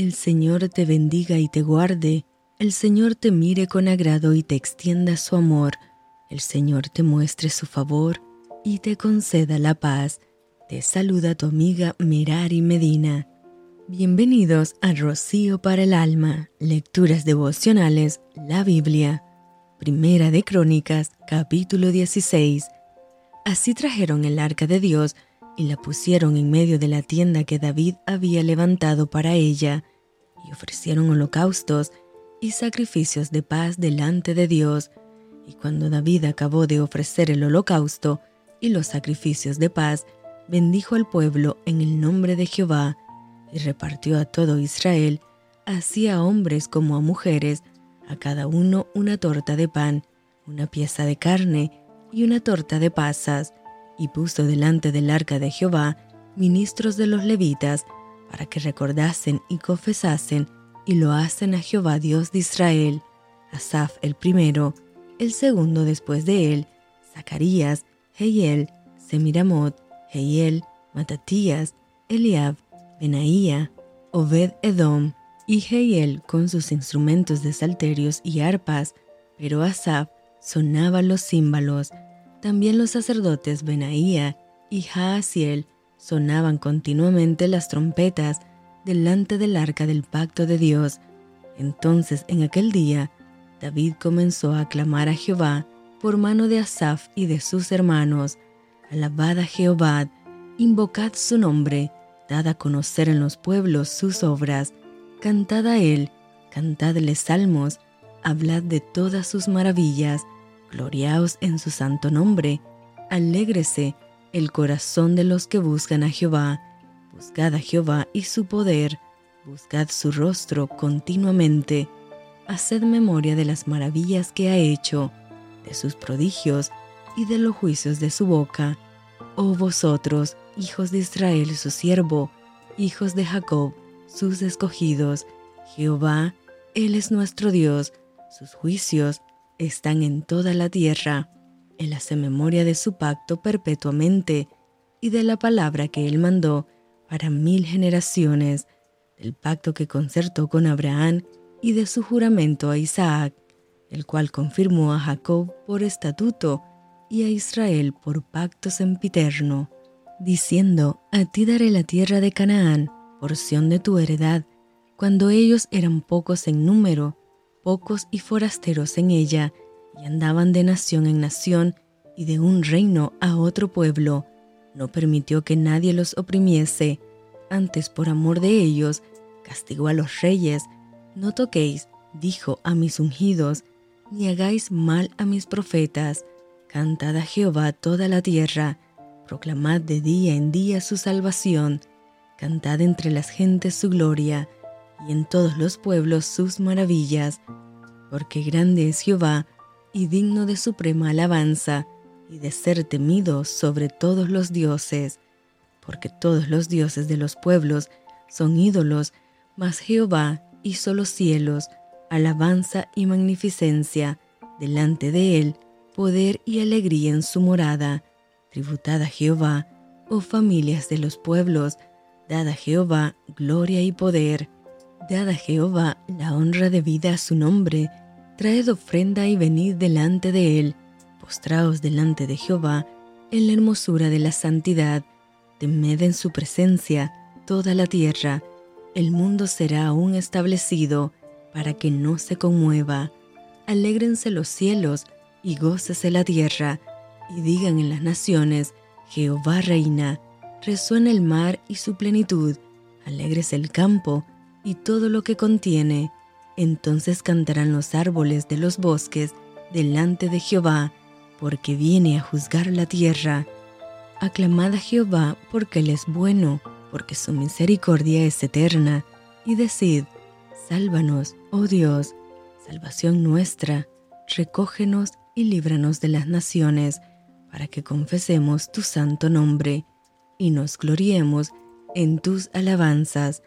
El Señor te bendiga y te guarde. El Señor te mire con agrado y te extienda su amor. El Señor te muestre su favor y te conceda la paz. Te saluda tu amiga Merari Medina. Bienvenidos a Rocío para el Alma, Lecturas Devocionales, la Biblia. Primera de Crónicas, capítulo 16. Así trajeron el arca de Dios y la pusieron en medio de la tienda que David había levantado para ella, y ofrecieron holocaustos y sacrificios de paz delante de Dios. Y cuando David acabó de ofrecer el holocausto y los sacrificios de paz, bendijo al pueblo en el nombre de Jehová, y repartió a todo Israel, así a hombres como a mujeres, a cada uno una torta de pan, una pieza de carne y una torta de pasas, y puso delante del arca de Jehová ministros de los levitas, para que recordasen y confesasen y lo hacen a Jehová Dios de Israel, Asaf el primero, el segundo después de él, Zacarías, Heiel, Semiramot, Heiel, Matatías, Eliab, Benaía, Obed Edom y Heiel con sus instrumentos de salterios y arpas, pero Asaf sonaba los címbalos. También los sacerdotes Benaía y Jaasiel sonaban continuamente las trompetas delante del arca del pacto de Dios. Entonces en aquel día David comenzó a aclamar a Jehová por mano de Asaf y de sus hermanos. Alabad a Jehová, invocad su nombre, dad a conocer en los pueblos sus obras, cantad a él, cantadle salmos, hablad de todas sus maravillas, gloriaos en su santo nombre, alégrese el corazón de los que buscan a Jehová, buscad a Jehová y su poder, buscad su rostro continuamente, haced memoria de las maravillas que ha hecho, de sus prodigios y de los juicios de su boca, oh vosotros, hijos de Israel su siervo, hijos de Jacob, sus escogidos, Jehová, Él es nuestro Dios, sus juicios están en toda la tierra. Él hace memoria de su pacto perpetuamente y de la palabra que Él mandó para mil generaciones, del pacto que concertó con Abraham y de su juramento a Isaac, el cual confirmó a Jacob por estatuto y a Israel por pacto sempiterno diciendo, A ti daré la tierra de Canaán, porción de tu heredad, cuando ellos eran pocos en número, pocos y forasteros en ella, y andaban de nación en nación y de un reino a otro pueblo. No permitió que nadie los oprimiese, antes por amor de ellos, castigó a los reyes. No toquéis, dijo a mis ungidos, ni hagáis mal a mis profetas. Cantad a Jehová toda la tierra, proclamad de día en día su salvación, cantad entre las gentes su gloria, y en todos los pueblos sus maravillas, porque grande es Jehová, y digno de suprema alabanza, y de ser temido sobre todos los dioses, porque todos los dioses de los pueblos son ídolos, mas Jehová hizo los cielos, alabanza y magnificencia, delante de él, poder y alegría en su morada, Tributad a Jehová, oh familias de los pueblos, dad a Jehová gloria y poder, dad a Jehová la honra debida a su nombre, traed ofrenda y venid delante de él, postraos delante de Jehová en la hermosura de la santidad, temed en su presencia toda la tierra, el mundo será aún establecido para que no se conmueva. Alégrense los cielos y gócese la tierra, y digan en las naciones, Jehová reina, resuena el mar y su plenitud, alegres el campo y todo lo que contiene. Entonces cantarán los árboles de los bosques delante de Jehová, porque viene a juzgar la tierra. Aclamad a Jehová porque Él es bueno, porque su misericordia es eterna, y decid, Sálvanos, oh Dios, salvación nuestra, recógenos y líbranos de las naciones, para que confesemos tu santo nombre y nos gloriemos en tus alabanzas.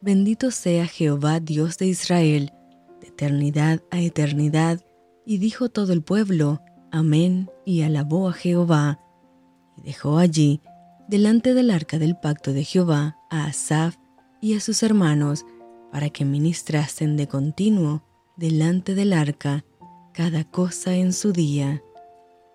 Bendito sea Jehová Dios de Israel, de eternidad a eternidad. Y dijo todo el pueblo, Amén, y alabó a Jehová. Y dejó allí, delante del arca del pacto de Jehová, a Asaph y a sus hermanos, para que ministrasen de continuo delante del arca cada cosa en su día.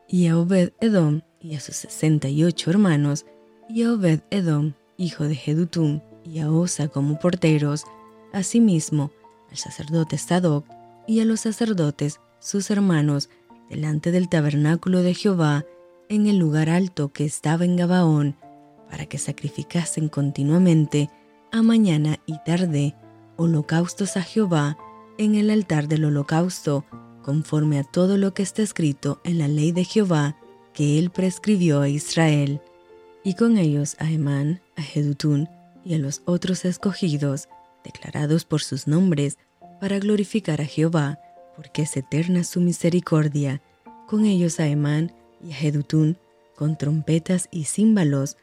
Y a Obed Edom y a sus sesenta y ocho hermanos, y a Obed Edom, hijo de Jedutum, y a Osa como porteros, asimismo al sacerdote Sadoc y a los sacerdotes, sus hermanos, delante del tabernáculo de Jehová, en el lugar alto que estaba en Gabaón, para que sacrificasen continuamente, a mañana y tarde, holocaustos a Jehová en el altar del holocausto, conforme a todo lo que está escrito en la ley de Jehová que él prescribió a Israel. Y con ellos a Emán, a Jedutún y a los otros escogidos, declarados por sus nombres, para glorificar a Jehová, porque es eterna su misericordia. Con ellos a Emán y a Jedutún, con trompetas y címbalos,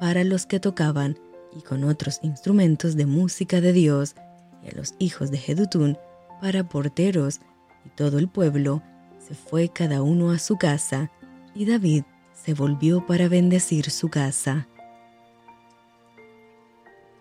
para los que tocaban, y con otros instrumentos de música de Dios, y a los hijos de Jedutún, para porteros, y todo el pueblo se fue cada uno a su casa, y David se volvió para bendecir su casa.